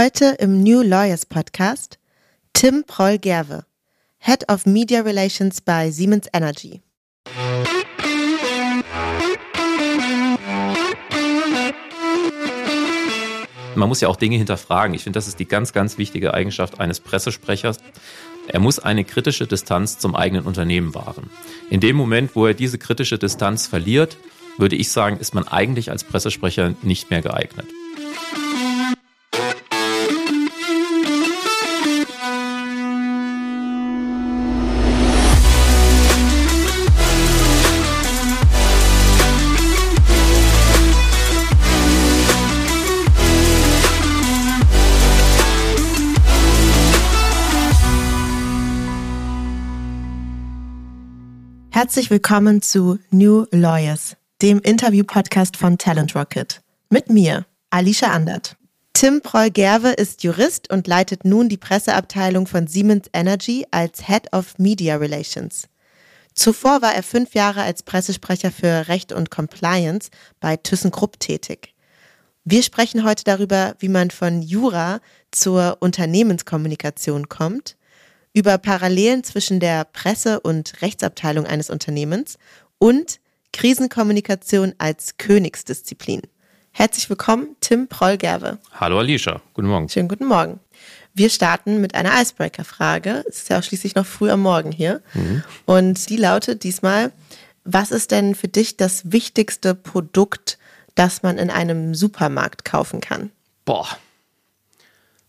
Heute im New Lawyers Podcast Tim Proll-Gerwe, Head of Media Relations bei Siemens Energy. Man muss ja auch Dinge hinterfragen. Ich finde, das ist die ganz, ganz wichtige Eigenschaft eines Pressesprechers. Er muss eine kritische Distanz zum eigenen Unternehmen wahren. In dem Moment, wo er diese kritische Distanz verliert, würde ich sagen, ist man eigentlich als Pressesprecher nicht mehr geeignet. Herzlich willkommen zu New Lawyers, dem Interview-Podcast von Talent Rocket. Mit mir, Alicia Andert. Tim Proll-Gerwe ist Jurist und leitet nun die Presseabteilung von Siemens Energy als Head of Media Relations. Zuvor war er fünf Jahre als Pressesprecher für Recht und Compliance bei ThyssenKrupp tätig. Wir sprechen heute darüber, wie man von Jura zur Unternehmenskommunikation kommt über Parallelen zwischen der Presse- und Rechtsabteilung eines Unternehmens und Krisenkommunikation als Königsdisziplin. Herzlich willkommen, Tim Proll-Gerwe. Hallo Alicia, guten Morgen. Schönen guten Morgen. Wir starten mit einer Icebreaker-Frage. Es ist ja auch schließlich noch früh am Morgen hier. Mhm. Und die lautet diesmal, was ist denn für dich das wichtigste Produkt, das man in einem Supermarkt kaufen kann? Boah,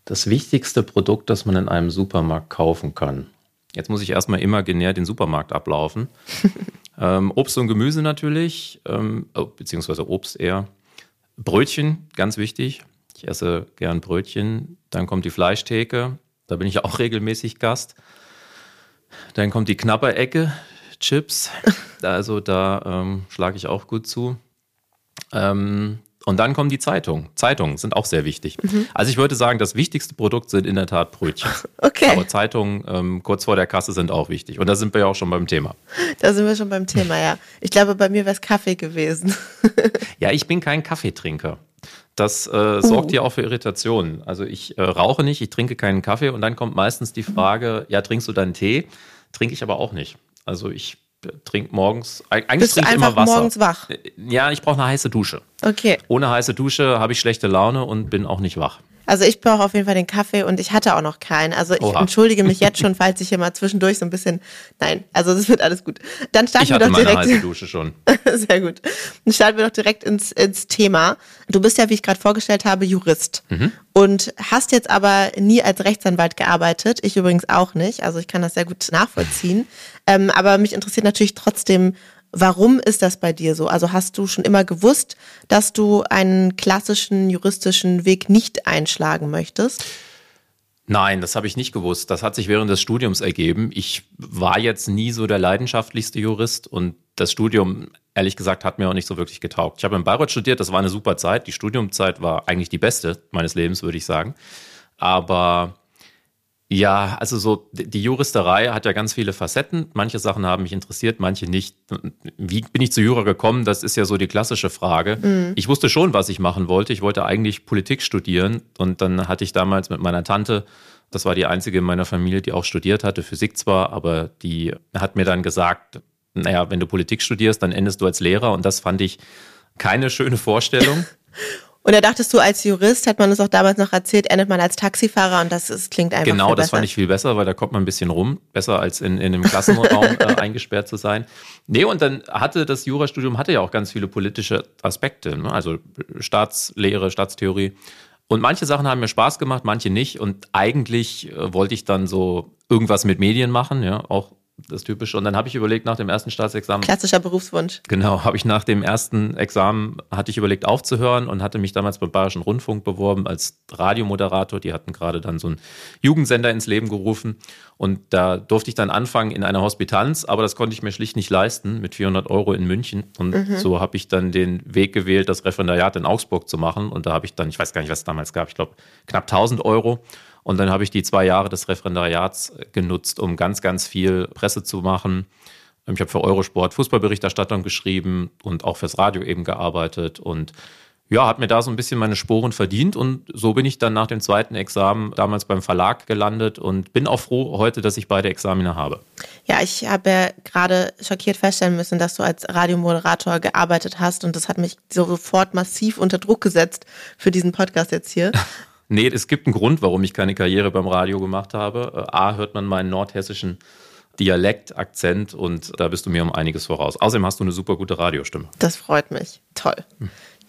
das wichtigste Produkt, das man in einem Supermarkt kaufen kann. Jetzt muss ich erstmal imaginär den Supermarkt ablaufen. ähm, Obst und Gemüse natürlich, ähm, oh, beziehungsweise Obst eher. Brötchen, ganz wichtig. Ich esse gern Brötchen. Dann kommt die Fleischtheke. Da bin ich auch regelmäßig Gast. Dann kommt die Knapperecke, Chips. Also da ähm, schlage ich auch gut zu. Ähm, und dann kommen die Zeitungen. Zeitungen sind auch sehr wichtig. Mhm. Also ich würde sagen, das wichtigste Produkt sind in der Tat Brötchen. Okay. Aber Zeitungen ähm, kurz vor der Kasse sind auch wichtig. Und da sind wir ja auch schon beim Thema. Da sind wir schon beim Thema, ja. Ich glaube, bei mir wäre es Kaffee gewesen. ja, ich bin kein Kaffeetrinker. Das äh, sorgt uh. ja auch für Irritationen. Also ich äh, rauche nicht, ich trinke keinen Kaffee und dann kommt meistens die Frage, ja, trinkst du dann Tee? Trinke ich aber auch nicht. Also ich trinke morgens, eigentlich Bist trinke ich immer Wasser. morgens wach? Ja, ich brauche eine heiße Dusche. Okay. Ohne heiße Dusche habe ich schlechte Laune und bin auch nicht wach. Also ich brauche auf jeden Fall den Kaffee und ich hatte auch noch keinen. Also ich Oha. entschuldige mich jetzt schon, falls ich hier mal zwischendurch so ein bisschen. Nein, also das wird alles gut. Dann starten ich wir doch direkt. Meine heiße Dusche schon. Sehr gut. Dann starten wir doch direkt ins, ins Thema. Du bist ja, wie ich gerade vorgestellt habe, Jurist mhm. und hast jetzt aber nie als Rechtsanwalt gearbeitet. Ich übrigens auch nicht. Also ich kann das sehr gut nachvollziehen. Ähm, aber mich interessiert natürlich trotzdem, Warum ist das bei dir so? Also hast du schon immer gewusst, dass du einen klassischen juristischen Weg nicht einschlagen möchtest? Nein, das habe ich nicht gewusst. Das hat sich während des Studiums ergeben. Ich war jetzt nie so der leidenschaftlichste Jurist und das Studium, ehrlich gesagt, hat mir auch nicht so wirklich getaugt. Ich habe in Bayreuth studiert, das war eine super Zeit. Die Studiumzeit war eigentlich die beste meines Lebens, würde ich sagen. Aber ja, also so die Juristerei hat ja ganz viele Facetten. Manche Sachen haben mich interessiert, manche nicht. Wie bin ich zu Jura gekommen? Das ist ja so die klassische Frage. Mhm. Ich wusste schon, was ich machen wollte. Ich wollte eigentlich Politik studieren und dann hatte ich damals mit meiner Tante, das war die einzige in meiner Familie, die auch studiert hatte, Physik zwar, aber die hat mir dann gesagt, naja, wenn du Politik studierst, dann endest du als Lehrer und das fand ich keine schöne Vorstellung. Und da dachtest du, als Jurist, hat man es auch damals noch erzählt, endet man als Taxifahrer und das ist, klingt einfach Genau, das besser. fand ich viel besser, weil da kommt man ein bisschen rum. Besser als in, in einem Klassenraum äh, eingesperrt zu sein. Nee, und dann hatte das Jurastudium hatte ja auch ganz viele politische Aspekte, ne? also Staatslehre, Staatstheorie. Und manche Sachen haben mir Spaß gemacht, manche nicht. Und eigentlich äh, wollte ich dann so irgendwas mit Medien machen, ja, auch das Typische. Und dann habe ich überlegt, nach dem ersten Staatsexamen. Klassischer Berufswunsch. Genau, habe ich nach dem ersten Examen, hatte ich überlegt aufzuhören und hatte mich damals beim Bayerischen Rundfunk beworben als Radiomoderator. Die hatten gerade dann so einen Jugendsender ins Leben gerufen. Und da durfte ich dann anfangen in einer Hospitanz, aber das konnte ich mir schlicht nicht leisten mit 400 Euro in München. Und mhm. so habe ich dann den Weg gewählt, das Referendariat in Augsburg zu machen. Und da habe ich dann, ich weiß gar nicht, was es damals gab, ich glaube knapp 1000 Euro und dann habe ich die zwei Jahre des Referendariats genutzt, um ganz, ganz viel Presse zu machen. Ich habe für Eurosport Fußballberichterstattung geschrieben und auch fürs Radio eben gearbeitet. Und ja, hat mir da so ein bisschen meine Sporen verdient und so bin ich dann nach dem zweiten Examen damals beim Verlag gelandet und bin auch froh heute, dass ich beide Examine habe. Ja, ich habe ja gerade schockiert feststellen müssen, dass du als Radiomoderator gearbeitet hast und das hat mich sofort massiv unter Druck gesetzt für diesen Podcast jetzt hier. nee, es gibt einen Grund, warum ich keine Karriere beim Radio gemacht habe. A, hört man meinen nordhessischen Dialekt, Akzent und da bist du mir um einiges voraus. Außerdem hast du eine super gute Radiostimme. Das freut mich. Toll.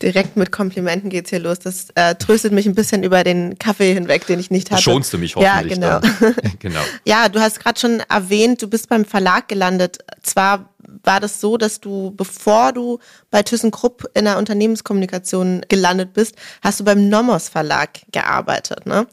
Direkt mit Komplimenten geht's hier los. Das äh, tröstet mich ein bisschen über den Kaffee hinweg, den ich nicht hatte. Schonst du mich hoffentlich. Ja, genau. genau. Ja, du hast gerade schon erwähnt, du bist beim Verlag gelandet. Zwar war das so, dass du, bevor du bei ThyssenKrupp in der Unternehmenskommunikation gelandet bist, hast du beim Nomos Verlag gearbeitet, ne?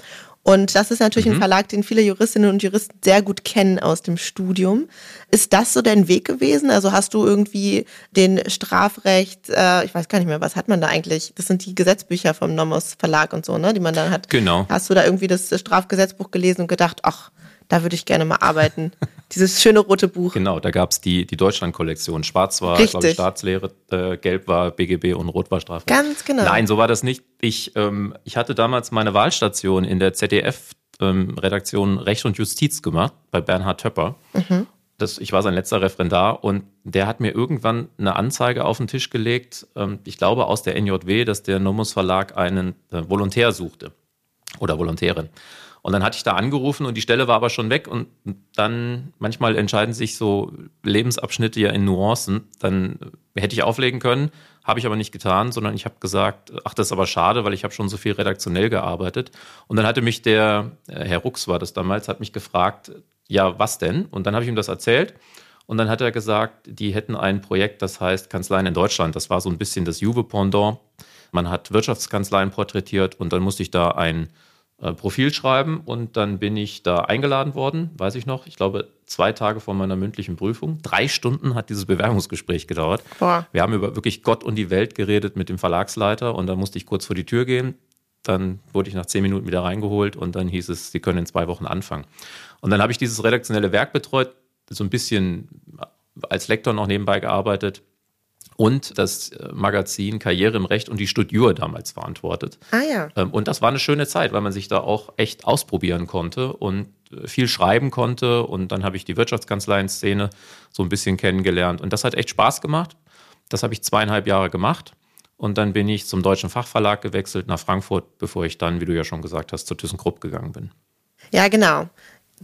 Und das ist natürlich mhm. ein Verlag, den viele Juristinnen und Juristen sehr gut kennen aus dem Studium. Ist das so dein Weg gewesen? Also hast du irgendwie den Strafrecht, äh, ich weiß gar nicht mehr, was hat man da eigentlich? Das sind die Gesetzbücher vom Nomos Verlag und so, ne, die man dann hat. Genau. Hast du da irgendwie das Strafgesetzbuch gelesen und gedacht, ach, da würde ich gerne mal arbeiten. Dieses schöne rote Buch. Genau, da gab es die, die Deutschland-Kollektion. Schwarz war, glaube ich, Staatslehre, äh, Gelb war BGB und Rot war Strafrecht. Ganz genau. Nein, so war das nicht. Ich, ähm, ich hatte damals meine Wahlstation in der ZDF-Redaktion ähm, Recht und Justiz gemacht, bei Bernhard Töpper. Mhm. Das, ich war sein letzter Referendar und der hat mir irgendwann eine Anzeige auf den Tisch gelegt, ähm, ich glaube aus der NJW, dass der Nomus Verlag einen äh, Volontär suchte oder Volontärin. Und dann hatte ich da angerufen und die Stelle war aber schon weg und dann manchmal entscheiden sich so Lebensabschnitte ja in Nuancen. Dann hätte ich auflegen können, habe ich aber nicht getan, sondern ich habe gesagt, ach, das ist aber schade, weil ich habe schon so viel redaktionell gearbeitet. Und dann hatte mich der, äh, Herr Rux war das damals, hat mich gefragt, ja, was denn? Und dann habe ich ihm das erzählt. Und dann hat er gesagt, die hätten ein Projekt, das heißt Kanzleien in Deutschland. Das war so ein bisschen das Juve-Pendant. Man hat Wirtschaftskanzleien porträtiert und dann musste ich da ein äh, Profil schreiben und dann bin ich da eingeladen worden, weiß ich noch. Ich glaube, zwei Tage vor meiner mündlichen Prüfung. Drei Stunden hat dieses Bewerbungsgespräch gedauert. Boah. Wir haben über wirklich Gott und die Welt geredet mit dem Verlagsleiter und dann musste ich kurz vor die Tür gehen. Dann wurde ich nach zehn Minuten wieder reingeholt und dann hieß es, Sie können in zwei Wochen anfangen. Und dann habe ich dieses redaktionelle Werk betreut, so ein bisschen als Lektor noch nebenbei gearbeitet und das äh, Magazin Karriere im Recht und die Studiur damals verantwortet. Ah ja. Ähm, und das war eine schöne Zeit, weil man sich da auch echt ausprobieren konnte und äh, viel schreiben konnte. Und dann habe ich die Wirtschaftskanzleien-Szene so ein bisschen kennengelernt. Und das hat echt Spaß gemacht. Das habe ich zweieinhalb Jahre gemacht. Und dann bin ich zum Deutschen Fachverlag gewechselt nach Frankfurt, bevor ich dann, wie du ja schon gesagt hast, zu ThyssenKrupp gegangen bin. Ja, genau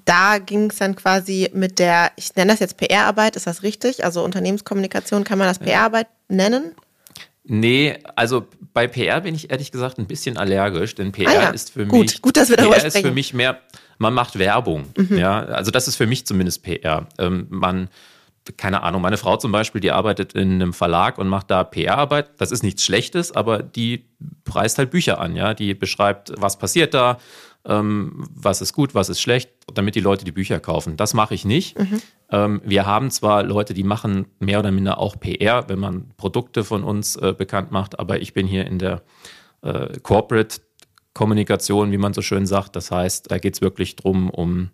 da ging es dann quasi mit der, ich nenne das jetzt PR-Arbeit, ist das richtig? Also Unternehmenskommunikation, kann man das PR-Arbeit nennen? Nee, also bei PR bin ich ehrlich gesagt ein bisschen allergisch, denn PR ah ja, ist für gut, mich gut, dass wir darüber PR ist für mich mehr, man macht Werbung. Mhm. Ja, also das ist für mich zumindest PR. Ähm, man keine Ahnung, meine Frau zum Beispiel, die arbeitet in einem Verlag und macht da PR-Arbeit. Das ist nichts Schlechtes, aber die preist halt Bücher an, ja. Die beschreibt, was passiert da, ähm, was ist gut, was ist schlecht, damit die Leute die Bücher kaufen. Das mache ich nicht. Mhm. Ähm, wir haben zwar Leute, die machen mehr oder minder auch PR, wenn man Produkte von uns äh, bekannt macht, aber ich bin hier in der äh, Corporate Kommunikation, wie man so schön sagt. Das heißt, da geht es wirklich drum um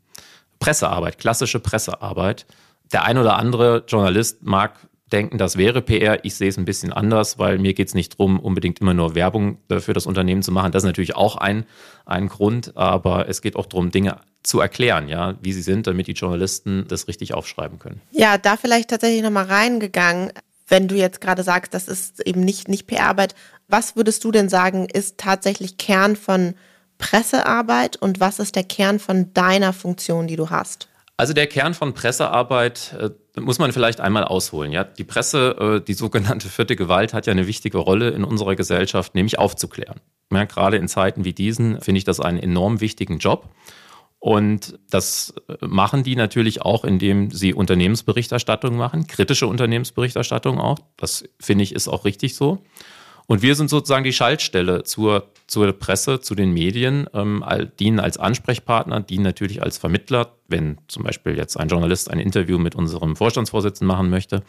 Pressearbeit, klassische Pressearbeit. Der ein oder andere Journalist mag denken, das wäre PR. Ich sehe es ein bisschen anders, weil mir geht es nicht darum, unbedingt immer nur Werbung für das Unternehmen zu machen. Das ist natürlich auch ein, ein Grund, aber es geht auch darum, Dinge zu erklären, ja, wie sie sind, damit die Journalisten das richtig aufschreiben können. Ja, da vielleicht tatsächlich nochmal reingegangen, wenn du jetzt gerade sagst, das ist eben nicht, nicht PR-Arbeit. Was würdest du denn sagen, ist tatsächlich Kern von Pressearbeit und was ist der Kern von deiner Funktion, die du hast? Also der Kern von Pressearbeit äh, muss man vielleicht einmal ausholen. Ja, die Presse, äh, die sogenannte vierte Gewalt, hat ja eine wichtige Rolle in unserer Gesellschaft, nämlich aufzuklären. Ja, gerade in Zeiten wie diesen finde ich das einen enorm wichtigen Job. Und das äh, machen die natürlich auch, indem sie Unternehmensberichterstattung machen, kritische Unternehmensberichterstattung auch. Das finde ich ist auch richtig so. Und wir sind sozusagen die Schaltstelle zur, zur Presse, zu den Medien, ähm, dienen als Ansprechpartner, dienen natürlich als Vermittler, wenn zum Beispiel jetzt ein Journalist ein Interview mit unserem Vorstandsvorsitzenden machen möchte.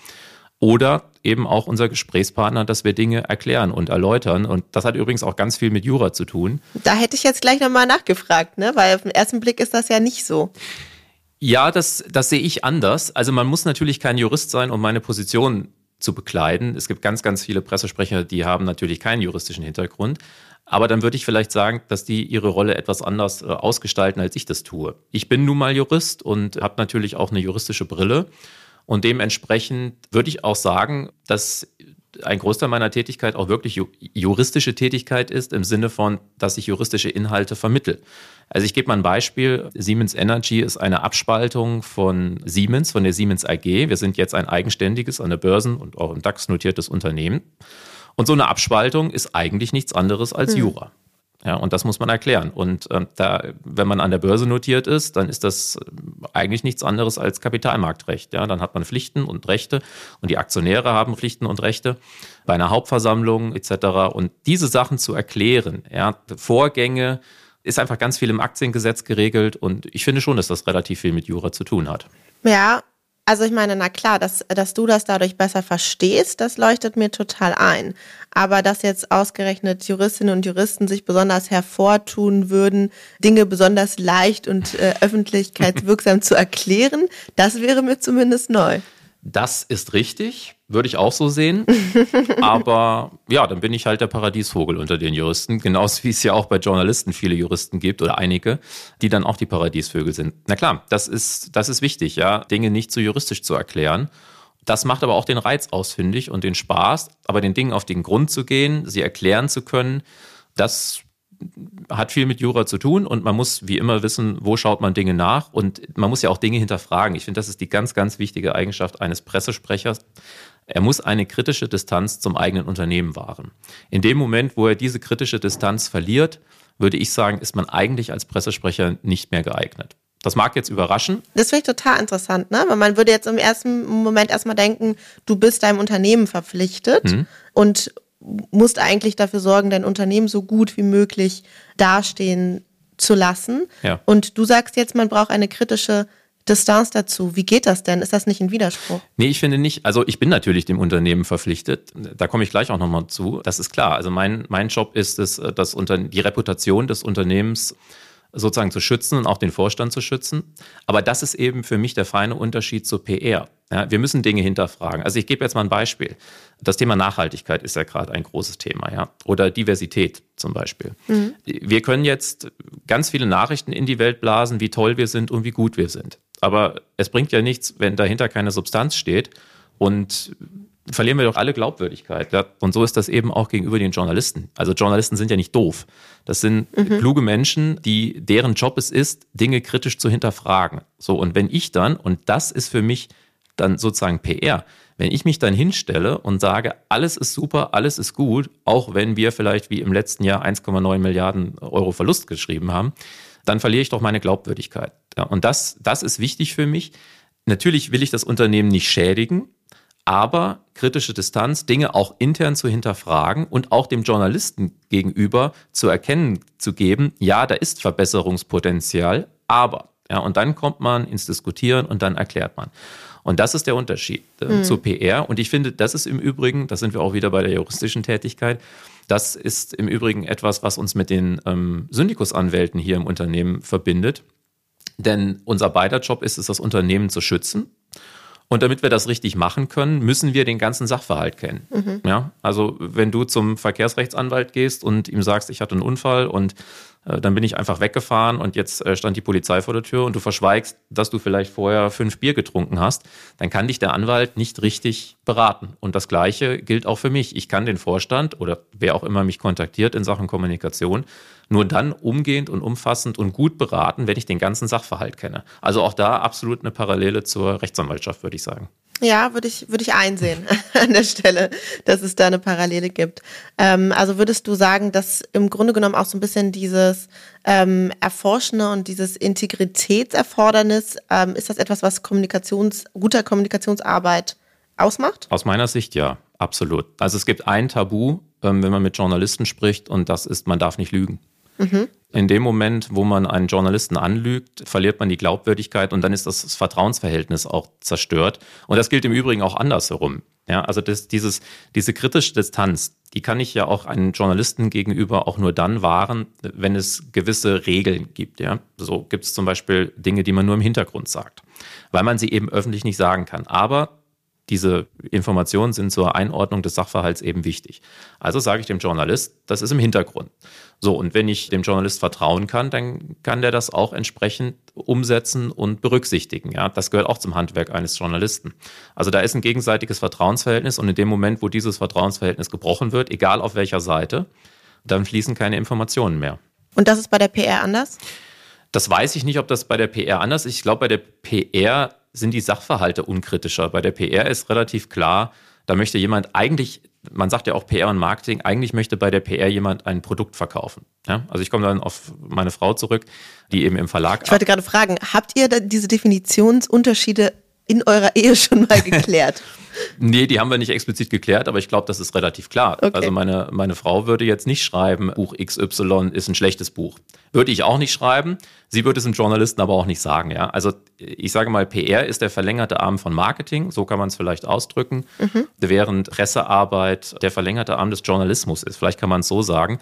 Oder eben auch unser Gesprächspartner, dass wir Dinge erklären und erläutern. Und das hat übrigens auch ganz viel mit Jura zu tun. Da hätte ich jetzt gleich nochmal nachgefragt, ne? weil auf den ersten Blick ist das ja nicht so. Ja, das, das sehe ich anders. Also man muss natürlich kein Jurist sein, um meine Position zu bekleiden. Es gibt ganz, ganz viele Pressesprecher, die haben natürlich keinen juristischen Hintergrund. Aber dann würde ich vielleicht sagen, dass die ihre Rolle etwas anders äh, ausgestalten, als ich das tue. Ich bin nun mal Jurist und habe natürlich auch eine juristische Brille. Und dementsprechend würde ich auch sagen, dass ein Großteil meiner Tätigkeit auch wirklich juristische Tätigkeit ist, im Sinne von, dass ich juristische Inhalte vermittle. Also ich gebe mal ein Beispiel. Siemens Energy ist eine Abspaltung von Siemens, von der Siemens AG. Wir sind jetzt ein eigenständiges, an der Börsen und auch im DAX notiertes Unternehmen. Und so eine Abspaltung ist eigentlich nichts anderes als hm. Jura. Ja, und das muss man erklären. Und ähm, da, wenn man an der Börse notiert ist, dann ist das äh, eigentlich nichts anderes als Kapitalmarktrecht. Ja, dann hat man Pflichten und Rechte und die Aktionäre haben Pflichten und Rechte bei einer Hauptversammlung etc. Und diese Sachen zu erklären, ja, Vorgänge, ist einfach ganz viel im Aktiengesetz geregelt und ich finde schon, dass das relativ viel mit Jura zu tun hat. Ja, also ich meine, na klar, dass, dass du das dadurch besser verstehst, das leuchtet mir total ein. Aber dass jetzt ausgerechnet Juristinnen und Juristen sich besonders hervortun würden, Dinge besonders leicht und äh, öffentlichkeitswirksam zu erklären, das wäre mir zumindest neu. Das ist richtig, würde ich auch so sehen. Aber ja, dann bin ich halt der Paradiesvogel unter den Juristen. Genauso wie es ja auch bei Journalisten viele Juristen gibt oder einige, die dann auch die Paradiesvögel sind. Na klar, das ist, das ist wichtig, ja, Dinge nicht zu so juristisch zu erklären. Das macht aber auch den Reiz aus, finde ich, und den Spaß. Aber den Dingen auf den Grund zu gehen, sie erklären zu können, das hat viel mit Jura zu tun und man muss wie immer wissen, wo schaut man Dinge nach und man muss ja auch Dinge hinterfragen. Ich finde, das ist die ganz, ganz wichtige Eigenschaft eines Pressesprechers. Er muss eine kritische Distanz zum eigenen Unternehmen wahren. In dem Moment, wo er diese kritische Distanz verliert, würde ich sagen, ist man eigentlich als Pressesprecher nicht mehr geeignet. Das mag jetzt überraschen. Das finde ich total interessant, ne? Weil man würde jetzt im ersten Moment erstmal denken, du bist deinem Unternehmen verpflichtet hm. und musst eigentlich dafür sorgen, dein Unternehmen so gut wie möglich dastehen zu lassen. Ja. Und du sagst jetzt, man braucht eine kritische Distanz dazu. Wie geht das denn? Ist das nicht ein Widerspruch? Nee, ich finde nicht. Also ich bin natürlich dem Unternehmen verpflichtet. Da komme ich gleich auch nochmal zu. Das ist klar. Also mein, mein Job ist es, das unter, die Reputation des Unternehmens sozusagen zu schützen und auch den Vorstand zu schützen. Aber das ist eben für mich der feine Unterschied zu PR. Ja, wir müssen Dinge hinterfragen. Also ich gebe jetzt mal ein Beispiel. Das Thema Nachhaltigkeit ist ja gerade ein großes Thema, ja. Oder Diversität zum Beispiel. Mhm. Wir können jetzt ganz viele Nachrichten in die Welt blasen, wie toll wir sind und wie gut wir sind. Aber es bringt ja nichts, wenn dahinter keine Substanz steht. Und verlieren wir doch alle Glaubwürdigkeit. Ja? Und so ist das eben auch gegenüber den Journalisten. Also Journalisten sind ja nicht doof. Das sind mhm. kluge Menschen, die deren Job es ist, Dinge kritisch zu hinterfragen. So und wenn ich dann und das ist für mich dann sozusagen PR, wenn ich mich dann hinstelle und sage, alles ist super, alles ist gut, auch wenn wir vielleicht wie im letzten Jahr 1,9 Milliarden Euro Verlust geschrieben haben, dann verliere ich doch meine Glaubwürdigkeit. Und das, das ist wichtig für mich. Natürlich will ich das Unternehmen nicht schädigen, aber kritische Distanz, Dinge auch intern zu hinterfragen und auch dem Journalisten gegenüber zu erkennen zu geben, ja, da ist Verbesserungspotenzial, aber. Ja, und dann kommt man ins Diskutieren und dann erklärt man. Und das ist der Unterschied äh, mhm. zu PR. Und ich finde, das ist im Übrigen, da sind wir auch wieder bei der juristischen Tätigkeit, das ist im Übrigen etwas, was uns mit den ähm, Syndikusanwälten hier im Unternehmen verbindet. Denn unser beider Job ist es, das Unternehmen zu schützen und damit wir das richtig machen können, müssen wir den ganzen Sachverhalt kennen. Mhm. Ja, also wenn du zum Verkehrsrechtsanwalt gehst und ihm sagst, ich hatte einen Unfall und äh, dann bin ich einfach weggefahren und jetzt äh, stand die Polizei vor der Tür und du verschweigst, dass du vielleicht vorher fünf Bier getrunken hast, dann kann dich der Anwalt nicht richtig beraten. Und das Gleiche gilt auch für mich. Ich kann den Vorstand oder wer auch immer mich kontaktiert in Sachen Kommunikation nur dann umgehend und umfassend und gut beraten, wenn ich den ganzen Sachverhalt kenne. Also auch da absolut eine Parallele zur Rechtsanwaltschaft, würde ich sagen. Ja, würde ich, würde ich einsehen an der Stelle, dass es da eine Parallele gibt. Ähm, also würdest du sagen, dass im Grunde genommen auch so ein bisschen dieses ähm, Erforschende und dieses Integritätserfordernis, ähm, ist das etwas, was Kommunikations, guter Kommunikationsarbeit ausmacht? Aus meiner Sicht ja, absolut. Also es gibt ein Tabu, ähm, wenn man mit Journalisten spricht, und das ist, man darf nicht lügen. Mhm. In dem Moment, wo man einen Journalisten anlügt, verliert man die Glaubwürdigkeit und dann ist das Vertrauensverhältnis auch zerstört. Und das gilt im Übrigen auch andersherum. Ja, also das, dieses, diese kritische Distanz, die kann ich ja auch einem Journalisten gegenüber auch nur dann wahren, wenn es gewisse Regeln gibt. Ja, so gibt es zum Beispiel Dinge, die man nur im Hintergrund sagt, weil man sie eben öffentlich nicht sagen kann. Aber diese Informationen sind zur Einordnung des Sachverhalts eben wichtig. Also sage ich dem Journalist, das ist im Hintergrund. So, und wenn ich dem Journalist vertrauen kann, dann kann der das auch entsprechend umsetzen und berücksichtigen. Ja, das gehört auch zum Handwerk eines Journalisten. Also da ist ein gegenseitiges Vertrauensverhältnis und in dem Moment, wo dieses Vertrauensverhältnis gebrochen wird, egal auf welcher Seite, dann fließen keine Informationen mehr. Und das ist bei der PR anders? Das weiß ich nicht, ob das bei der PR anders ist. Ich glaube, bei der PR sind die Sachverhalte unkritischer. Bei der PR ist relativ klar, da möchte jemand eigentlich, man sagt ja auch PR und Marketing, eigentlich möchte bei der PR jemand ein Produkt verkaufen. Ja? Also ich komme dann auf meine Frau zurück, die eben im Verlag. Ich wollte gerade fragen, habt ihr diese Definitionsunterschiede in eurer Ehe schon mal geklärt? nee, die haben wir nicht explizit geklärt, aber ich glaube, das ist relativ klar. Okay. Also meine, meine Frau würde jetzt nicht schreiben, Buch XY ist ein schlechtes Buch. Würde ich auch nicht schreiben. Sie würde es einem Journalisten aber auch nicht sagen. Ja? Also ich sage mal, PR ist der verlängerte Arm von Marketing, so kann man es vielleicht ausdrücken, mhm. während Pressearbeit der verlängerte Arm des Journalismus ist. Vielleicht kann man es so sagen.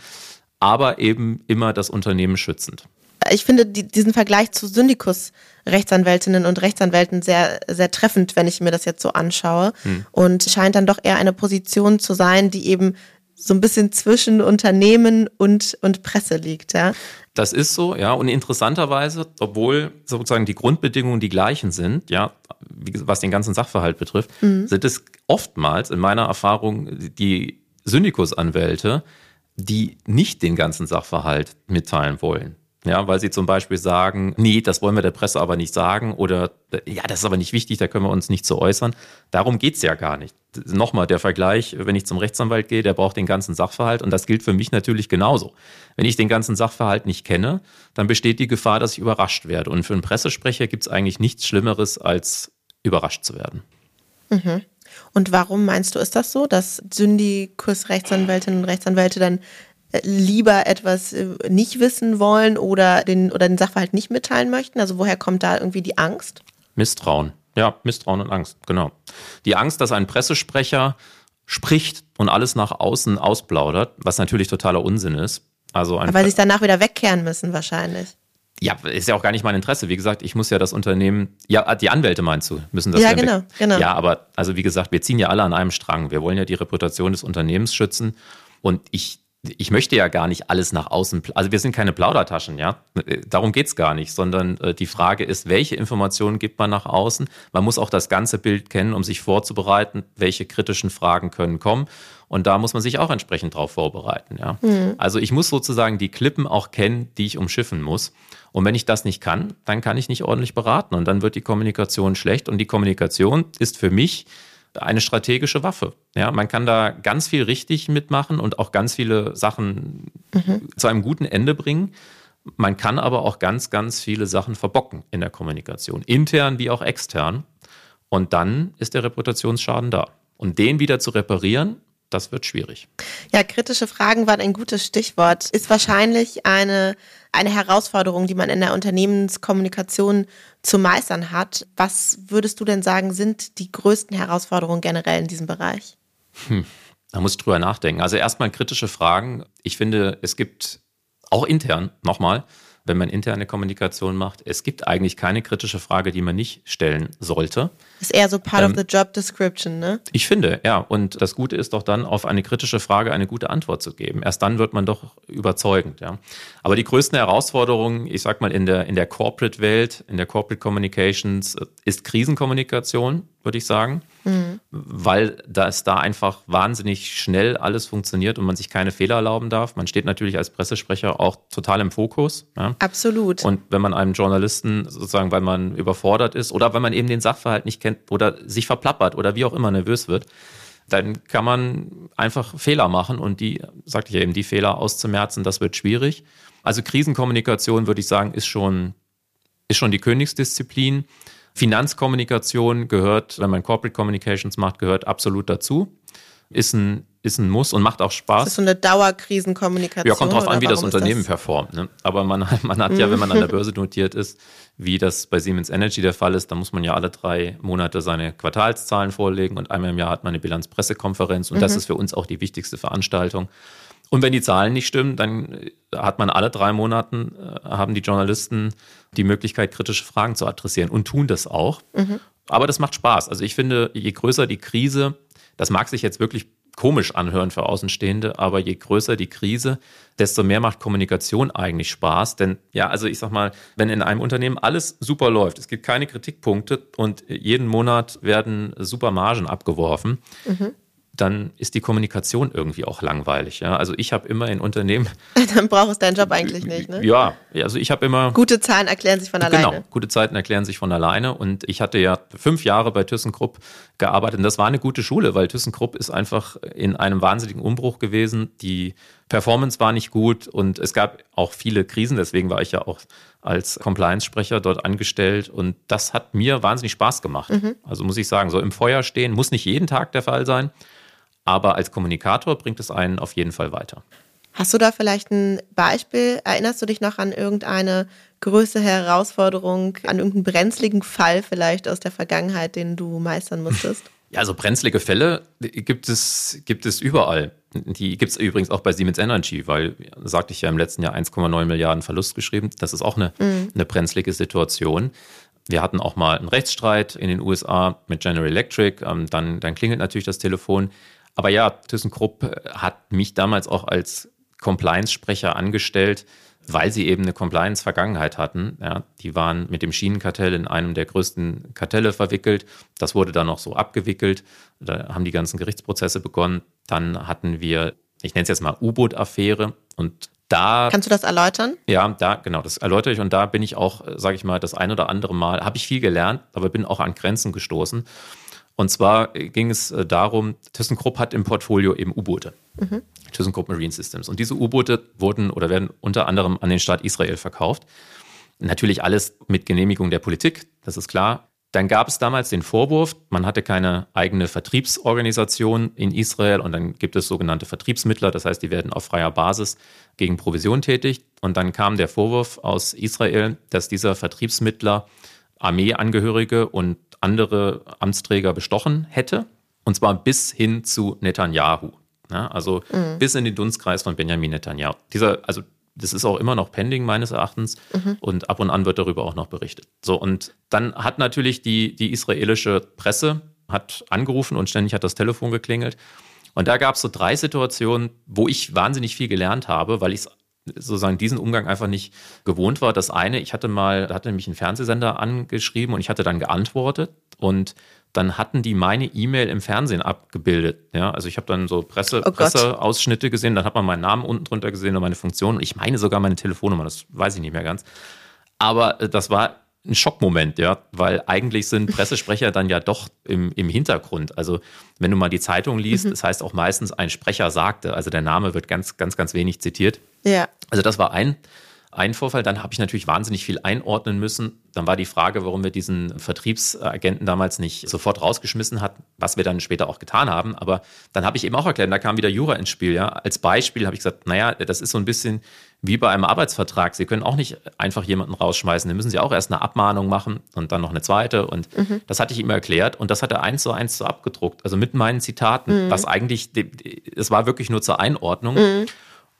Aber eben immer das Unternehmen schützend ich finde die, diesen Vergleich zu Syndikus-Rechtsanwältinnen und Rechtsanwälten sehr, sehr treffend, wenn ich mir das jetzt so anschaue. Hm. Und scheint dann doch eher eine Position zu sein, die eben so ein bisschen zwischen Unternehmen und, und Presse liegt, ja. Das ist so, ja. Und interessanterweise, obwohl sozusagen die Grundbedingungen die gleichen sind, ja, was den ganzen Sachverhalt betrifft, mhm. sind es oftmals in meiner Erfahrung die Syndikusanwälte, die nicht den ganzen Sachverhalt mitteilen wollen. Ja, weil sie zum Beispiel sagen, nee, das wollen wir der Presse aber nicht sagen oder ja, das ist aber nicht wichtig, da können wir uns nicht zu äußern. Darum geht's ja gar nicht. Nochmal der Vergleich, wenn ich zum Rechtsanwalt gehe, der braucht den ganzen Sachverhalt und das gilt für mich natürlich genauso. Wenn ich den ganzen Sachverhalt nicht kenne, dann besteht die Gefahr, dass ich überrascht werde. Und für einen Pressesprecher gibt's eigentlich nichts Schlimmeres, als überrascht zu werden. Mhm. Und warum meinst du, ist das so, dass Syndikus-Rechtsanwältinnen und Rechtsanwälte dann lieber etwas äh, nicht wissen wollen oder den, oder den Sachverhalt nicht mitteilen möchten? Also woher kommt da irgendwie die Angst? Misstrauen. Ja, Misstrauen und Angst, genau. Die Angst, dass ein Pressesprecher spricht und alles nach außen ausplaudert, was natürlich totaler Unsinn ist. Also ein weil sie es danach wieder wegkehren müssen wahrscheinlich. Ja, ist ja auch gar nicht mein Interesse. Wie gesagt, ich muss ja das Unternehmen, ja, die Anwälte meinst du, müssen das ja genau, weg. genau. Ja, aber also wie gesagt, wir ziehen ja alle an einem Strang. Wir wollen ja die Reputation des Unternehmens schützen und ich ich möchte ja gar nicht alles nach außen, also wir sind keine Plaudertaschen, ja. Darum geht's gar nicht, sondern äh, die Frage ist, welche Informationen gibt man nach außen? Man muss auch das ganze Bild kennen, um sich vorzubereiten, welche kritischen Fragen können kommen. Und da muss man sich auch entsprechend darauf vorbereiten, ja. Mhm. Also ich muss sozusagen die Klippen auch kennen, die ich umschiffen muss. Und wenn ich das nicht kann, dann kann ich nicht ordentlich beraten und dann wird die Kommunikation schlecht. Und die Kommunikation ist für mich eine strategische Waffe. Ja, man kann da ganz viel richtig mitmachen und auch ganz viele Sachen mhm. zu einem guten Ende bringen. Man kann aber auch ganz, ganz viele Sachen verbocken in der Kommunikation, intern wie auch extern. Und dann ist der Reputationsschaden da. Und den wieder zu reparieren, das wird schwierig. Ja, kritische Fragen waren ein gutes Stichwort. Ist wahrscheinlich eine, eine Herausforderung, die man in der Unternehmenskommunikation zu meistern hat. Was würdest du denn sagen, sind die größten Herausforderungen generell in diesem Bereich? Hm, da muss ich drüber nachdenken. Also erstmal kritische Fragen. Ich finde, es gibt auch intern nochmal wenn man interne Kommunikation macht. Es gibt eigentlich keine kritische Frage, die man nicht stellen sollte. Ist eher so part ähm, of the job description, ne? Ich finde, ja. Und das Gute ist doch dann, auf eine kritische Frage eine gute Antwort zu geben. Erst dann wird man doch überzeugend, ja. Aber die größten Herausforderungen, ich sag mal, in der, in der Corporate-Welt, in der Corporate Communications, äh, ist Krisenkommunikation würde ich sagen, mhm. weil das da einfach wahnsinnig schnell alles funktioniert und man sich keine Fehler erlauben darf. Man steht natürlich als Pressesprecher auch total im Fokus. Ja? Absolut. Und wenn man einem Journalisten sozusagen, weil man überfordert ist oder weil man eben den Sachverhalt nicht kennt oder sich verplappert oder wie auch immer nervös wird, dann kann man einfach Fehler machen und die, sagte ich ja eben, die Fehler auszumerzen, das wird schwierig. Also Krisenkommunikation, würde ich sagen, ist schon, ist schon die Königsdisziplin. Finanzkommunikation gehört, wenn man Corporate Communications macht, gehört absolut dazu. Ist ein, ist ein Muss und macht auch Spaß. Das ist so eine Dauerkrisenkommunikation. Ja, kommt drauf an, wie das Unternehmen das? performt. Ne? Aber man, man hat ja, wenn man an der Börse notiert ist, wie das bei Siemens Energy der Fall ist, da muss man ja alle drei Monate seine Quartalszahlen vorlegen und einmal im Jahr hat man eine Bilanzpressekonferenz und mhm. das ist für uns auch die wichtigste Veranstaltung. Und wenn die Zahlen nicht stimmen, dann hat man alle drei Monaten, äh, haben die Journalisten die Möglichkeit, kritische Fragen zu adressieren und tun das auch. Mhm. Aber das macht Spaß. Also ich finde, je größer die Krise, das mag sich jetzt wirklich komisch anhören für Außenstehende, aber je größer die Krise, desto mehr macht Kommunikation eigentlich Spaß. Denn ja, also ich sag mal, wenn in einem Unternehmen alles super läuft, es gibt keine Kritikpunkte und jeden Monat werden super Margen abgeworfen, mhm dann ist die Kommunikation irgendwie auch langweilig. Ja? Also ich habe immer in Unternehmen. dann brauchst du deinen Job eigentlich nicht, ne? Ja, also ich habe immer. Gute Zahlen erklären sich von alleine. Genau, gute Zeiten erklären sich von alleine. Und ich hatte ja fünf Jahre bei ThyssenKrupp gearbeitet. Und das war eine gute Schule, weil ThyssenKrupp ist einfach in einem wahnsinnigen Umbruch gewesen. Die Performance war nicht gut und es gab auch viele Krisen. Deswegen war ich ja auch als Compliance-Sprecher dort angestellt. Und das hat mir wahnsinnig Spaß gemacht. Mhm. Also muss ich sagen, so im Feuer stehen muss nicht jeden Tag der Fall sein aber als Kommunikator bringt es einen auf jeden Fall weiter. Hast du da vielleicht ein Beispiel? Erinnerst du dich noch an irgendeine größere Herausforderung, an irgendeinen brenzligen Fall vielleicht aus der Vergangenheit, den du meistern musstest? Ja, also brenzlige Fälle gibt es, gibt es überall. Die gibt es übrigens auch bei Siemens Energy, weil, sagte ich ja im letzten Jahr 1,9 Milliarden Verlust geschrieben. Das ist auch eine, mhm. eine brenzlige Situation. Wir hatten auch mal einen Rechtsstreit in den USA mit General Electric. Ähm, dann, dann klingelt natürlich das Telefon. Aber ja, ThyssenKrupp äh, hat mich damals auch als Compliance-Sprecher angestellt, weil sie eben eine Compliance-Vergangenheit hatten. Ja, die waren mit dem Schienenkartell in einem der größten Kartelle verwickelt. Das wurde dann noch so abgewickelt. Da haben die ganzen Gerichtsprozesse begonnen. Dann hatten wir, ich nenne es jetzt mal U-Boot-Affäre. Und da. Kannst du das erläutern? Ja, da, genau, das erläutere ich. Und da bin ich auch, äh, sage ich mal, das ein oder andere Mal, habe ich viel gelernt, aber bin auch an Grenzen gestoßen. Und zwar ging es äh, darum, ThyssenKrupp hat im Portfolio eben U-Boote. Mhm. ThyssenKrupp Marine Systems. Und diese U-Boote wurden oder werden unter anderem an den Staat Israel verkauft. Natürlich alles mit Genehmigung der Politik, das ist klar. Dann gab es damals den Vorwurf, man hatte keine eigene Vertriebsorganisation in Israel und dann gibt es sogenannte Vertriebsmittler, das heißt, die werden auf freier Basis gegen Provision tätig. Und dann kam der Vorwurf aus Israel, dass dieser Vertriebsmittler Armeeangehörige und andere Amtsträger bestochen hätte. Und zwar bis hin zu Netanyahu. Ja, also mhm. bis in den Dunstkreis von Benjamin Netanyahu. Dieser, also das ist auch immer noch pending meines Erachtens mhm. und ab und an wird darüber auch noch berichtet. So und dann hat natürlich die, die israelische Presse hat angerufen und ständig hat das Telefon geklingelt. Und da gab es so drei Situationen, wo ich wahnsinnig viel gelernt habe, weil ich es sozusagen diesen Umgang einfach nicht gewohnt war. Das eine, ich hatte mal, da hatte mich ein Fernsehsender angeschrieben und ich hatte dann geantwortet und dann hatten die meine E-Mail im Fernsehen abgebildet. Ja, also ich habe dann so Presse, oh Presseausschnitte gesehen, dann hat man meinen Namen unten drunter gesehen und meine Funktion und ich meine sogar meine Telefonnummer, das weiß ich nicht mehr ganz. Aber äh, das war ein Schockmoment, ja, weil eigentlich sind Pressesprecher dann ja doch im, im Hintergrund. Also wenn du mal die Zeitung liest, mhm. das heißt auch meistens ein Sprecher sagte, also der Name wird ganz, ganz, ganz wenig zitiert. Ja. Also das war ein, ein Vorfall. Dann habe ich natürlich wahnsinnig viel einordnen müssen. Dann war die Frage, warum wir diesen Vertriebsagenten damals nicht sofort rausgeschmissen hatten, was wir dann später auch getan haben. Aber dann habe ich eben auch erklärt, da kam wieder Jura ins Spiel. Ja. Als Beispiel habe ich gesagt, naja, das ist so ein bisschen wie bei einem Arbeitsvertrag. Sie können auch nicht einfach jemanden rausschmeißen. Da müssen Sie auch erst eine Abmahnung machen und dann noch eine zweite. Und mhm. das hatte ich ihm erklärt und das hat er eins zu eins so abgedruckt. Also mit meinen Zitaten, mhm. was eigentlich, es war wirklich nur zur Einordnung. Mhm.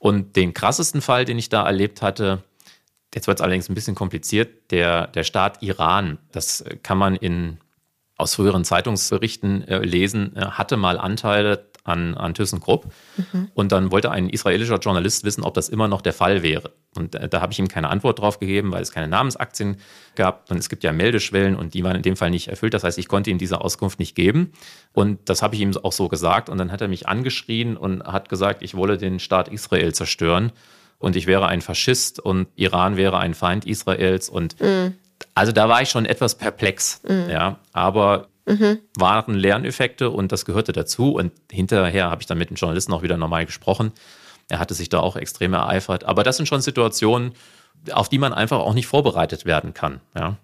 Und den krassesten Fall, den ich da erlebt hatte, jetzt wird es allerdings ein bisschen kompliziert, der, der Staat Iran, das kann man in, aus früheren Zeitungsberichten äh, lesen, äh, hatte mal Anteile an, an ThyssenKrupp. Mhm. Und dann wollte ein israelischer Journalist wissen, ob das immer noch der Fall wäre. Und äh, da habe ich ihm keine Antwort drauf gegeben, weil es keine Namensaktien gab. Und es gibt ja Meldeschwellen und die waren in dem Fall nicht erfüllt. Das heißt, ich konnte ihm diese Auskunft nicht geben. Und das habe ich ihm auch so gesagt. Und dann hat er mich angeschrien und hat gesagt, ich wolle den Staat Israel zerstören. Und ich wäre ein Faschist und Iran wäre ein Feind Israels. Und mhm. also da war ich schon etwas perplex. Mhm. Ja, aber mhm. waren Lerneffekte und das gehörte dazu. Und hinterher habe ich dann mit dem Journalisten auch wieder normal gesprochen. Er hatte sich da auch extrem ereifert. Aber das sind schon Situationen, auf die man einfach auch nicht vorbereitet werden kann. Ja.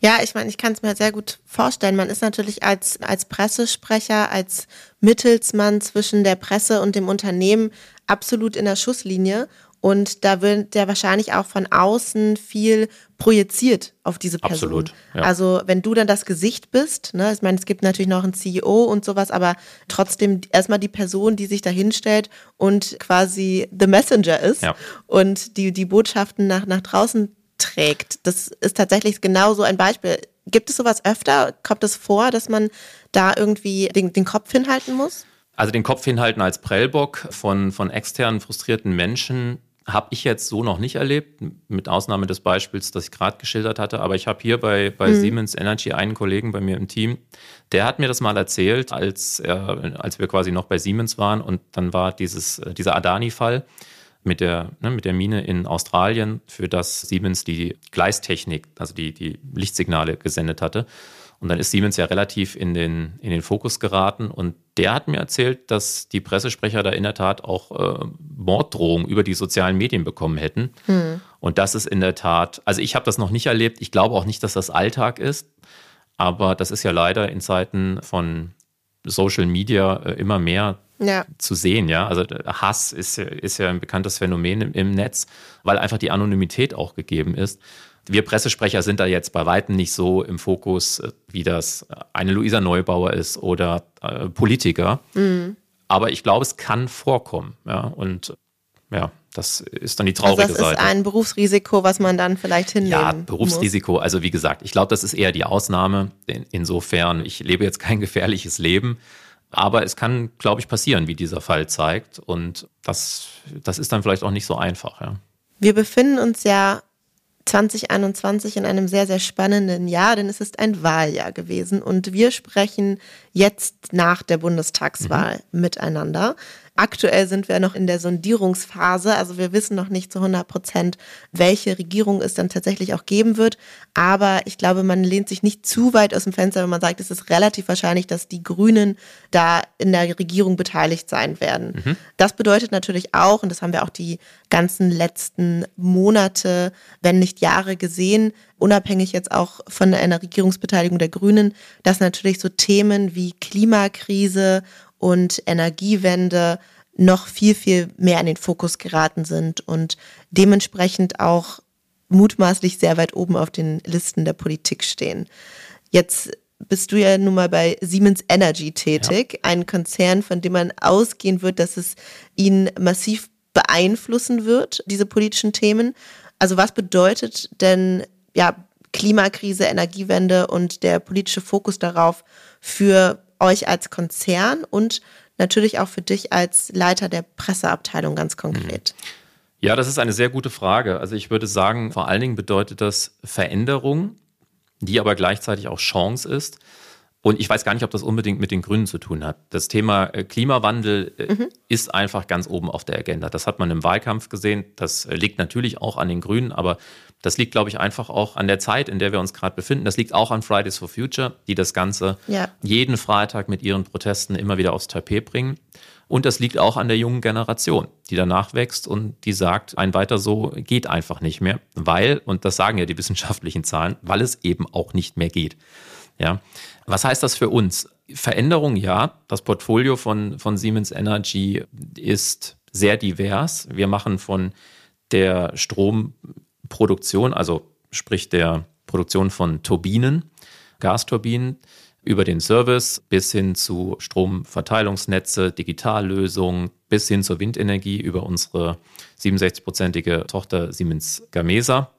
Ja, ich meine, ich kann es mir sehr gut vorstellen. Man ist natürlich als, als Pressesprecher, als Mittelsmann zwischen der Presse und dem Unternehmen absolut in der Schusslinie. Und da wird ja wahrscheinlich auch von außen viel projiziert auf diese Person. Absolut. Ja. Also wenn du dann das Gesicht bist, ne, ich meine, es gibt natürlich noch einen CEO und sowas, aber trotzdem erstmal die Person, die sich da hinstellt und quasi the messenger ist ja. und die, die Botschaften nach, nach draußen trägt. Das ist tatsächlich genau so ein Beispiel. Gibt es sowas öfter? Kommt es vor, dass man da irgendwie den, den Kopf hinhalten muss? Also den Kopf hinhalten als Prellbock von, von externen frustrierten Menschen habe ich jetzt so noch nicht erlebt, mit Ausnahme des Beispiels, das ich gerade geschildert hatte. Aber ich habe hier bei, bei mhm. Siemens Energy einen Kollegen bei mir im Team, der hat mir das mal erzählt, als, er, als wir quasi noch bei Siemens waren. Und dann war dieses, dieser Adani-Fall mit der, ne, mit der Mine in Australien, für das Siemens die Gleistechnik, also die, die Lichtsignale gesendet hatte. Und dann ist Siemens ja relativ in den, in den Fokus geraten. Und der hat mir erzählt, dass die Pressesprecher da in der Tat auch äh, Morddrohungen über die sozialen Medien bekommen hätten. Hm. Und das ist in der Tat, also ich habe das noch nicht erlebt. Ich glaube auch nicht, dass das Alltag ist. Aber das ist ja leider in Zeiten von Social Media äh, immer mehr ja. zu sehen. Ja? Also Hass ist, ist ja ein bekanntes Phänomen im, im Netz, weil einfach die Anonymität auch gegeben ist. Wir Pressesprecher sind da jetzt bei Weitem nicht so im Fokus, äh, wie das eine Luisa Neubauer ist oder äh, Politiker. Mhm. Aber ich glaube, es kann vorkommen. Ja? Und ja, das ist dann die traurige also das Seite. Das ist ein Berufsrisiko, was man dann vielleicht hinnehmen Ja, Berufsrisiko. Muss. Also wie gesagt, ich glaube, das ist eher die Ausnahme. insofern, ich lebe jetzt kein gefährliches Leben. Aber es kann, glaube ich, passieren, wie dieser Fall zeigt. Und das, das ist dann vielleicht auch nicht so einfach. Ja. Wir befinden uns ja 2021 in einem sehr, sehr spannenden Jahr, denn es ist ein Wahljahr gewesen und wir sprechen jetzt nach der Bundestagswahl mhm. miteinander. Aktuell sind wir noch in der Sondierungsphase, also wir wissen noch nicht zu 100 Prozent, welche Regierung es dann tatsächlich auch geben wird. Aber ich glaube, man lehnt sich nicht zu weit aus dem Fenster, wenn man sagt, es ist relativ wahrscheinlich, dass die Grünen da in der Regierung beteiligt sein werden. Mhm. Das bedeutet natürlich auch, und das haben wir auch die ganzen letzten Monate, wenn nicht Jahre gesehen, unabhängig jetzt auch von einer Regierungsbeteiligung der Grünen, dass natürlich so Themen wie Klimakrise und Energiewende noch viel, viel mehr in den Fokus geraten sind und dementsprechend auch mutmaßlich sehr weit oben auf den Listen der Politik stehen. Jetzt bist du ja nun mal bei Siemens Energy tätig, ja. ein Konzern, von dem man ausgehen wird, dass es ihn massiv beeinflussen wird, diese politischen Themen. Also was bedeutet denn ja Klimakrise, Energiewende und der politische Fokus darauf für euch als Konzern und natürlich auch für dich als Leiter der Presseabteilung ganz konkret? Mhm. Ja, das ist eine sehr gute Frage. Also ich würde sagen, vor allen Dingen bedeutet das Veränderung, die aber gleichzeitig auch Chance ist. Und ich weiß gar nicht, ob das unbedingt mit den Grünen zu tun hat. Das Thema äh, Klimawandel äh, mhm. ist einfach ganz oben auf der Agenda. Das hat man im Wahlkampf gesehen. Das äh, liegt natürlich auch an den Grünen, aber das liegt, glaube ich, einfach auch an der Zeit, in der wir uns gerade befinden. Das liegt auch an Fridays for Future, die das Ganze ja. jeden Freitag mit ihren Protesten immer wieder aufs Tapet bringen. Und das liegt auch an der jungen Generation, die danach wächst und die sagt, ein weiter so geht einfach nicht mehr, weil, und das sagen ja die wissenschaftlichen Zahlen, weil es eben auch nicht mehr geht. Ja. Was heißt das für uns? Veränderung, ja. Das Portfolio von, von Siemens Energy ist sehr divers. Wir machen von der Stromproduktion, also sprich der Produktion von Turbinen, Gasturbinen, über den Service bis hin zu Stromverteilungsnetze, Digitallösungen, bis hin zur Windenergie über unsere 67-prozentige Tochter Siemens Gamesa,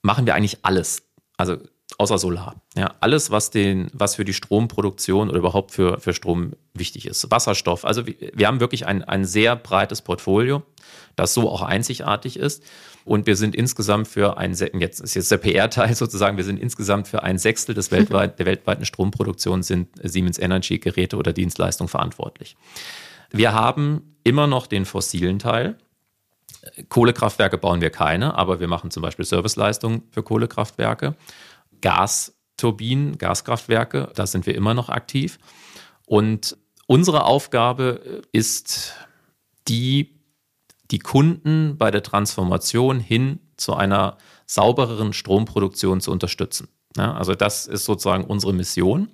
machen wir eigentlich alles. Also außer Solar. Ja, alles, was, den, was für die Stromproduktion oder überhaupt für, für Strom wichtig ist. Wasserstoff. Also wir, haben wirklich ein, ein sehr breites Portfolio, das so auch einzigartig ist. Und wir sind insgesamt für ein, jetzt ist jetzt der PR-Teil sozusagen, wir sind insgesamt für ein Sechstel des weltweit, der weltweiten Stromproduktion sind Siemens Energy Geräte oder Dienstleistungen verantwortlich. Wir haben immer noch den fossilen Teil. Kohlekraftwerke bauen wir keine, aber wir machen zum Beispiel Serviceleistungen für Kohlekraftwerke. Gasturbinen, Gaskraftwerke, da sind wir immer noch aktiv. Und unsere Aufgabe ist die, die Kunden bei der Transformation hin zu einer saubereren Stromproduktion zu unterstützen. Ja, also das ist sozusagen unsere Mission.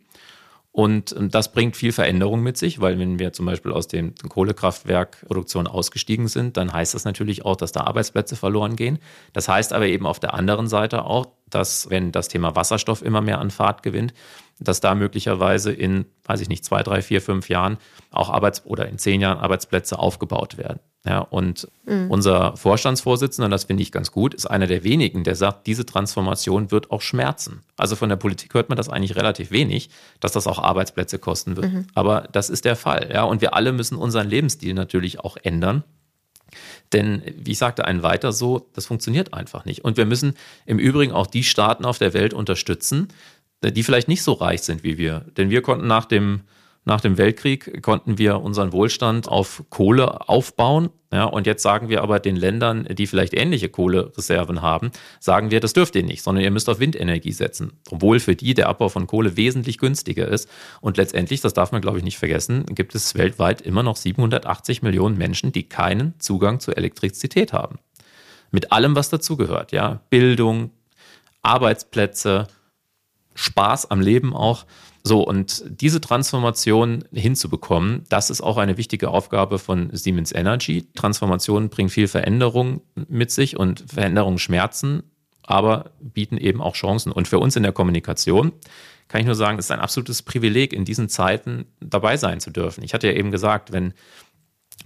Und ähm, das bringt viel Veränderung mit sich, weil wenn wir zum Beispiel aus den Kohlekraftwerkproduktion ausgestiegen sind, dann heißt das natürlich auch, dass da Arbeitsplätze verloren gehen. Das heißt aber eben auf der anderen Seite auch, dass wenn das Thema Wasserstoff immer mehr an Fahrt gewinnt, dass da möglicherweise in, weiß ich nicht, zwei, drei, vier, fünf Jahren auch Arbeits- oder in zehn Jahren Arbeitsplätze aufgebaut werden. Ja, und mhm. unser Vorstandsvorsitzender, das finde ich ganz gut, ist einer der wenigen, der sagt, diese Transformation wird auch schmerzen. Also von der Politik hört man das eigentlich relativ wenig, dass das auch Arbeitsplätze kosten wird. Mhm. Aber das ist der Fall. Ja, und wir alle müssen unseren Lebensstil natürlich auch ändern. Denn, wie ich sagte, ein weiter so, das funktioniert einfach nicht. Und wir müssen im Übrigen auch die Staaten auf der Welt unterstützen, die vielleicht nicht so reich sind wie wir. Denn wir konnten nach dem nach dem Weltkrieg konnten wir unseren Wohlstand auf Kohle aufbauen. Ja, und jetzt sagen wir aber den Ländern, die vielleicht ähnliche Kohlereserven haben, sagen wir, das dürft ihr nicht, sondern ihr müsst auf Windenergie setzen. Obwohl für die der Abbau von Kohle wesentlich günstiger ist. Und letztendlich, das darf man glaube ich nicht vergessen, gibt es weltweit immer noch 780 Millionen Menschen, die keinen Zugang zur Elektrizität haben. Mit allem, was dazugehört, ja. Bildung, Arbeitsplätze, Spaß am Leben auch. So, und diese Transformation hinzubekommen, das ist auch eine wichtige Aufgabe von Siemens Energy. Transformation bringt viel Veränderung mit sich und Veränderung schmerzen, aber bieten eben auch Chancen. Und für uns in der Kommunikation kann ich nur sagen, es ist ein absolutes Privileg, in diesen Zeiten dabei sein zu dürfen. Ich hatte ja eben gesagt, wenn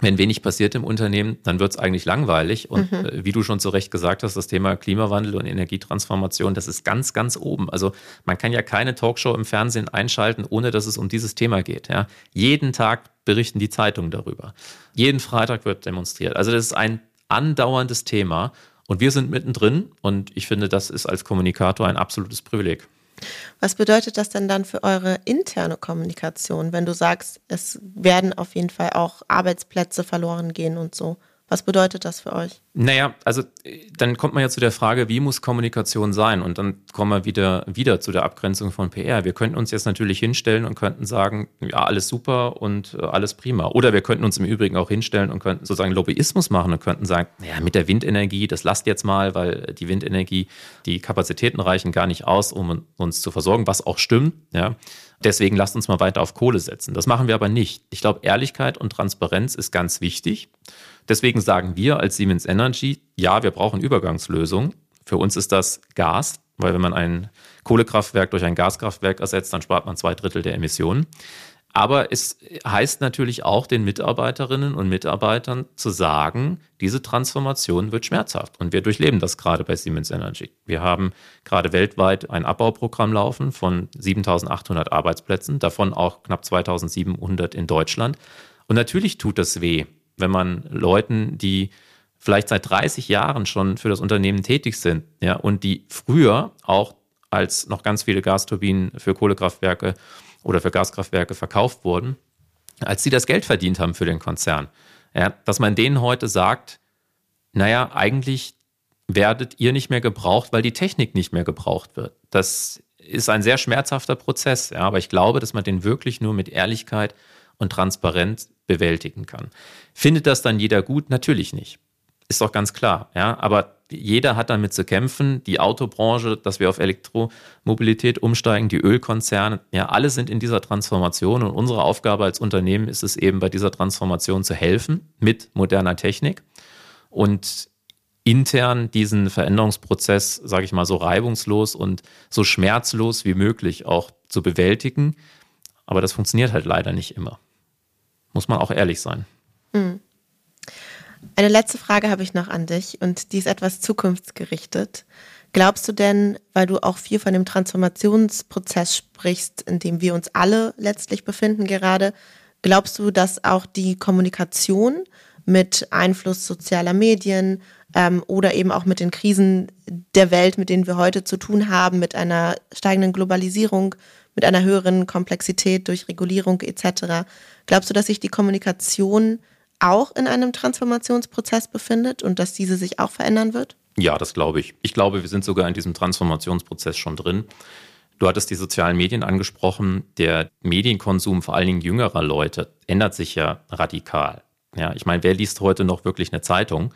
wenn wenig passiert im Unternehmen, dann wird es eigentlich langweilig. Und mhm. äh, wie du schon zu Recht gesagt hast, das Thema Klimawandel und Energietransformation, das ist ganz, ganz oben. Also man kann ja keine Talkshow im Fernsehen einschalten, ohne dass es um dieses Thema geht. Ja? Jeden Tag berichten die Zeitungen darüber. Jeden Freitag wird demonstriert. Also das ist ein andauerndes Thema. Und wir sind mittendrin. Und ich finde, das ist als Kommunikator ein absolutes Privileg. Was bedeutet das denn dann für eure interne Kommunikation, wenn du sagst, es werden auf jeden Fall auch Arbeitsplätze verloren gehen und so? Was bedeutet das für euch? Naja, also dann kommt man ja zu der Frage, wie muss Kommunikation sein? Und dann kommen wir wieder, wieder zu der Abgrenzung von PR. Wir könnten uns jetzt natürlich hinstellen und könnten sagen, ja, alles super und äh, alles prima. Oder wir könnten uns im Übrigen auch hinstellen und könnten sozusagen Lobbyismus machen und könnten sagen, naja, mit der Windenergie, das lasst jetzt mal, weil die Windenergie, die Kapazitäten reichen gar nicht aus, um uns zu versorgen, was auch stimmt, ja. Deswegen lasst uns mal weiter auf Kohle setzen. Das machen wir aber nicht. Ich glaube, Ehrlichkeit und Transparenz ist ganz wichtig. Deswegen sagen wir als Siemens Energy, ja, wir brauchen Übergangslösungen. Für uns ist das Gas, weil wenn man ein Kohlekraftwerk durch ein Gaskraftwerk ersetzt, dann spart man zwei Drittel der Emissionen. Aber es heißt natürlich auch den Mitarbeiterinnen und Mitarbeitern zu sagen, diese Transformation wird schmerzhaft. Und wir durchleben das gerade bei Siemens Energy. Wir haben gerade weltweit ein Abbauprogramm laufen von 7800 Arbeitsplätzen, davon auch knapp 2700 in Deutschland. Und natürlich tut das weh, wenn man Leuten, die vielleicht seit 30 Jahren schon für das Unternehmen tätig sind, ja, und die früher auch als noch ganz viele Gasturbinen für Kohlekraftwerke oder für Gaskraftwerke verkauft wurden, als sie das Geld verdient haben für den Konzern, ja, dass man denen heute sagt, naja, eigentlich werdet ihr nicht mehr gebraucht, weil die Technik nicht mehr gebraucht wird. Das ist ein sehr schmerzhafter Prozess, ja, aber ich glaube, dass man den wirklich nur mit Ehrlichkeit und Transparenz bewältigen kann. Findet das dann jeder gut? Natürlich nicht. Ist doch ganz klar, ja. Aber jeder hat damit zu kämpfen. Die Autobranche, dass wir auf Elektromobilität umsteigen, die Ölkonzerne, ja, alle sind in dieser Transformation und unsere Aufgabe als Unternehmen ist es eben, bei dieser Transformation zu helfen mit moderner Technik und intern diesen Veränderungsprozess, sage ich mal, so reibungslos und so schmerzlos wie möglich auch zu bewältigen. Aber das funktioniert halt leider nicht immer. Muss man auch ehrlich sein. Mhm. Eine letzte Frage habe ich noch an dich und die ist etwas zukunftsgerichtet. Glaubst du denn, weil du auch viel von dem Transformationsprozess sprichst, in dem wir uns alle letztlich befinden gerade, glaubst du, dass auch die Kommunikation mit Einfluss sozialer Medien ähm, oder eben auch mit den Krisen der Welt, mit denen wir heute zu tun haben, mit einer steigenden Globalisierung, mit einer höheren Komplexität durch Regulierung etc. Glaubst du, dass sich die Kommunikation auch in einem Transformationsprozess befindet und dass diese sich auch verändern wird? Ja, das glaube ich. Ich glaube, wir sind sogar in diesem Transformationsprozess schon drin. Du hattest die sozialen Medien angesprochen. Der Medienkonsum vor allen Dingen jüngerer Leute ändert sich ja radikal. Ja, ich meine, wer liest heute noch wirklich eine Zeitung?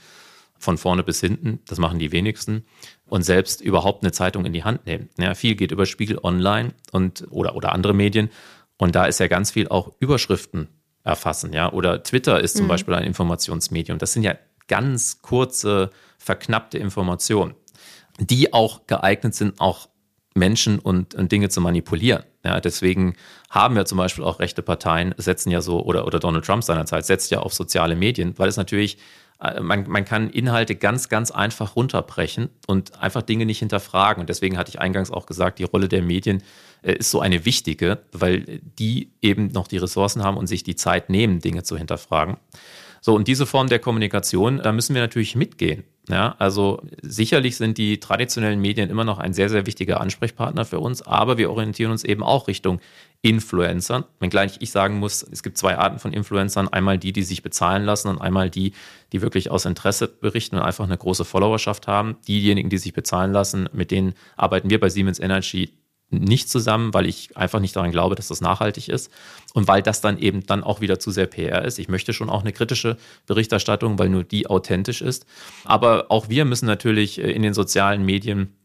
Von vorne bis hinten, das machen die wenigsten. Und selbst überhaupt eine Zeitung in die Hand nehmen. Ja, viel geht über Spiegel Online und, oder, oder andere Medien. Und da ist ja ganz viel auch Überschriften erfassen, ja. Oder Twitter ist zum mhm. Beispiel ein Informationsmedium. Das sind ja ganz kurze, verknappte Informationen, die auch geeignet sind, auch Menschen und, und Dinge zu manipulieren. Ja, deswegen haben wir zum Beispiel auch rechte Parteien, setzen ja so, oder, oder Donald Trump seinerzeit setzt ja auf soziale Medien, weil es natürlich man, man kann Inhalte ganz, ganz einfach runterbrechen und einfach Dinge nicht hinterfragen. Und deswegen hatte ich eingangs auch gesagt, die Rolle der Medien äh, ist so eine wichtige, weil die eben noch die Ressourcen haben und sich die Zeit nehmen, Dinge zu hinterfragen. So, und diese Form der Kommunikation, da müssen wir natürlich mitgehen. Ja, also sicherlich sind die traditionellen Medien immer noch ein sehr, sehr wichtiger Ansprechpartner für uns, aber wir orientieren uns eben auch Richtung Influencern. Wenngleich ich sagen muss, es gibt zwei Arten von Influencern. Einmal die, die sich bezahlen lassen und einmal die, die wirklich aus Interesse berichten und einfach eine große Followerschaft haben. Diejenigen, die sich bezahlen lassen, mit denen arbeiten wir bei Siemens Energy nicht zusammen, weil ich einfach nicht daran glaube, dass das nachhaltig ist und weil das dann eben dann auch wieder zu sehr PR ist. Ich möchte schon auch eine kritische Berichterstattung, weil nur die authentisch ist. Aber auch wir müssen natürlich äh, in den sozialen Medien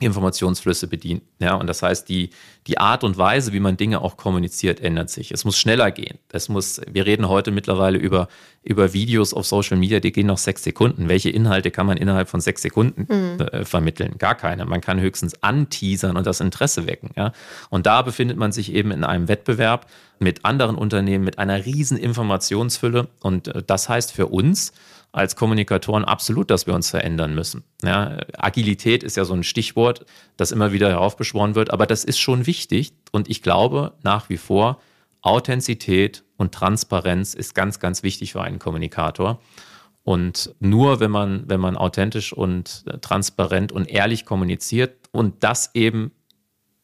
Informationsflüsse bedient. Ja, und das heißt, die, die Art und Weise, wie man Dinge auch kommuniziert, ändert sich. Es muss schneller gehen. Es muss, wir reden heute mittlerweile über, über Videos auf Social Media, die gehen noch sechs Sekunden. Welche Inhalte kann man innerhalb von sechs Sekunden mhm. äh, vermitteln? Gar keine. Man kann höchstens anteasern und das Interesse wecken. Ja? Und da befindet man sich eben in einem Wettbewerb mit anderen Unternehmen, mit einer riesen Informationsfülle. Und äh, das heißt für uns, als Kommunikatoren absolut, dass wir uns verändern müssen. Ja, Agilität ist ja so ein Stichwort, das immer wieder heraufbeschworen wird, aber das ist schon wichtig und ich glaube nach wie vor, Authentizität und Transparenz ist ganz, ganz wichtig für einen Kommunikator. Und nur wenn man, wenn man authentisch und transparent und ehrlich kommuniziert und das eben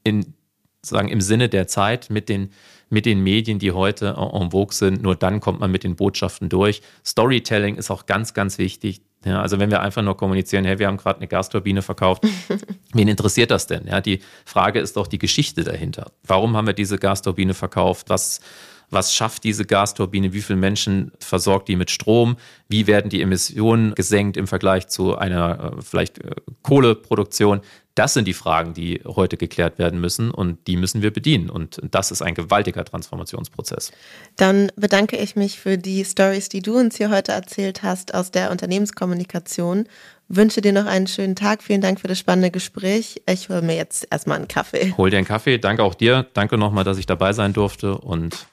in, sagen, im Sinne der Zeit mit den mit den Medien, die heute en vogue sind. Nur dann kommt man mit den Botschaften durch. Storytelling ist auch ganz, ganz wichtig. Ja, also wenn wir einfach nur kommunizieren, hey, wir haben gerade eine Gasturbine verkauft, wen interessiert das denn? Ja, die Frage ist doch die Geschichte dahinter. Warum haben wir diese Gasturbine verkauft? Was, was schafft diese Gasturbine? Wie viele Menschen versorgt die mit Strom? Wie werden die Emissionen gesenkt im Vergleich zu einer äh, vielleicht äh, Kohleproduktion? Das sind die Fragen, die heute geklärt werden müssen und die müssen wir bedienen. Und das ist ein gewaltiger Transformationsprozess. Dann bedanke ich mich für die Stories, die du uns hier heute erzählt hast aus der Unternehmenskommunikation. Wünsche dir noch einen schönen Tag. Vielen Dank für das spannende Gespräch. Ich hole mir jetzt erstmal einen Kaffee. Hol dir einen Kaffee. Danke auch dir. Danke nochmal, dass ich dabei sein durfte. Und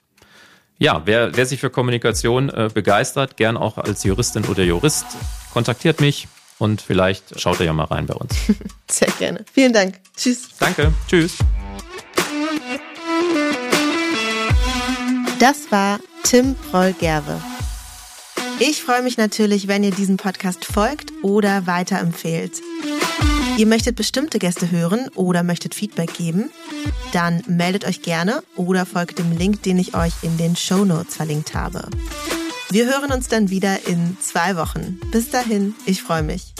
ja, wer, wer sich für Kommunikation äh, begeistert, gern auch als Juristin oder Jurist, kontaktiert mich und vielleicht schaut ihr ja mal rein bei uns. Sehr gerne. Vielen Dank. Tschüss. Danke. Tschüss. Das war Tim Proll-Gerwe. Ich freue mich natürlich, wenn ihr diesem Podcast folgt oder weiterempfehlt. Ihr möchtet bestimmte Gäste hören oder möchtet Feedback geben? Dann meldet euch gerne oder folgt dem Link, den ich euch in den Show Notes verlinkt habe. Wir hören uns dann wieder in zwei Wochen. Bis dahin, ich freue mich.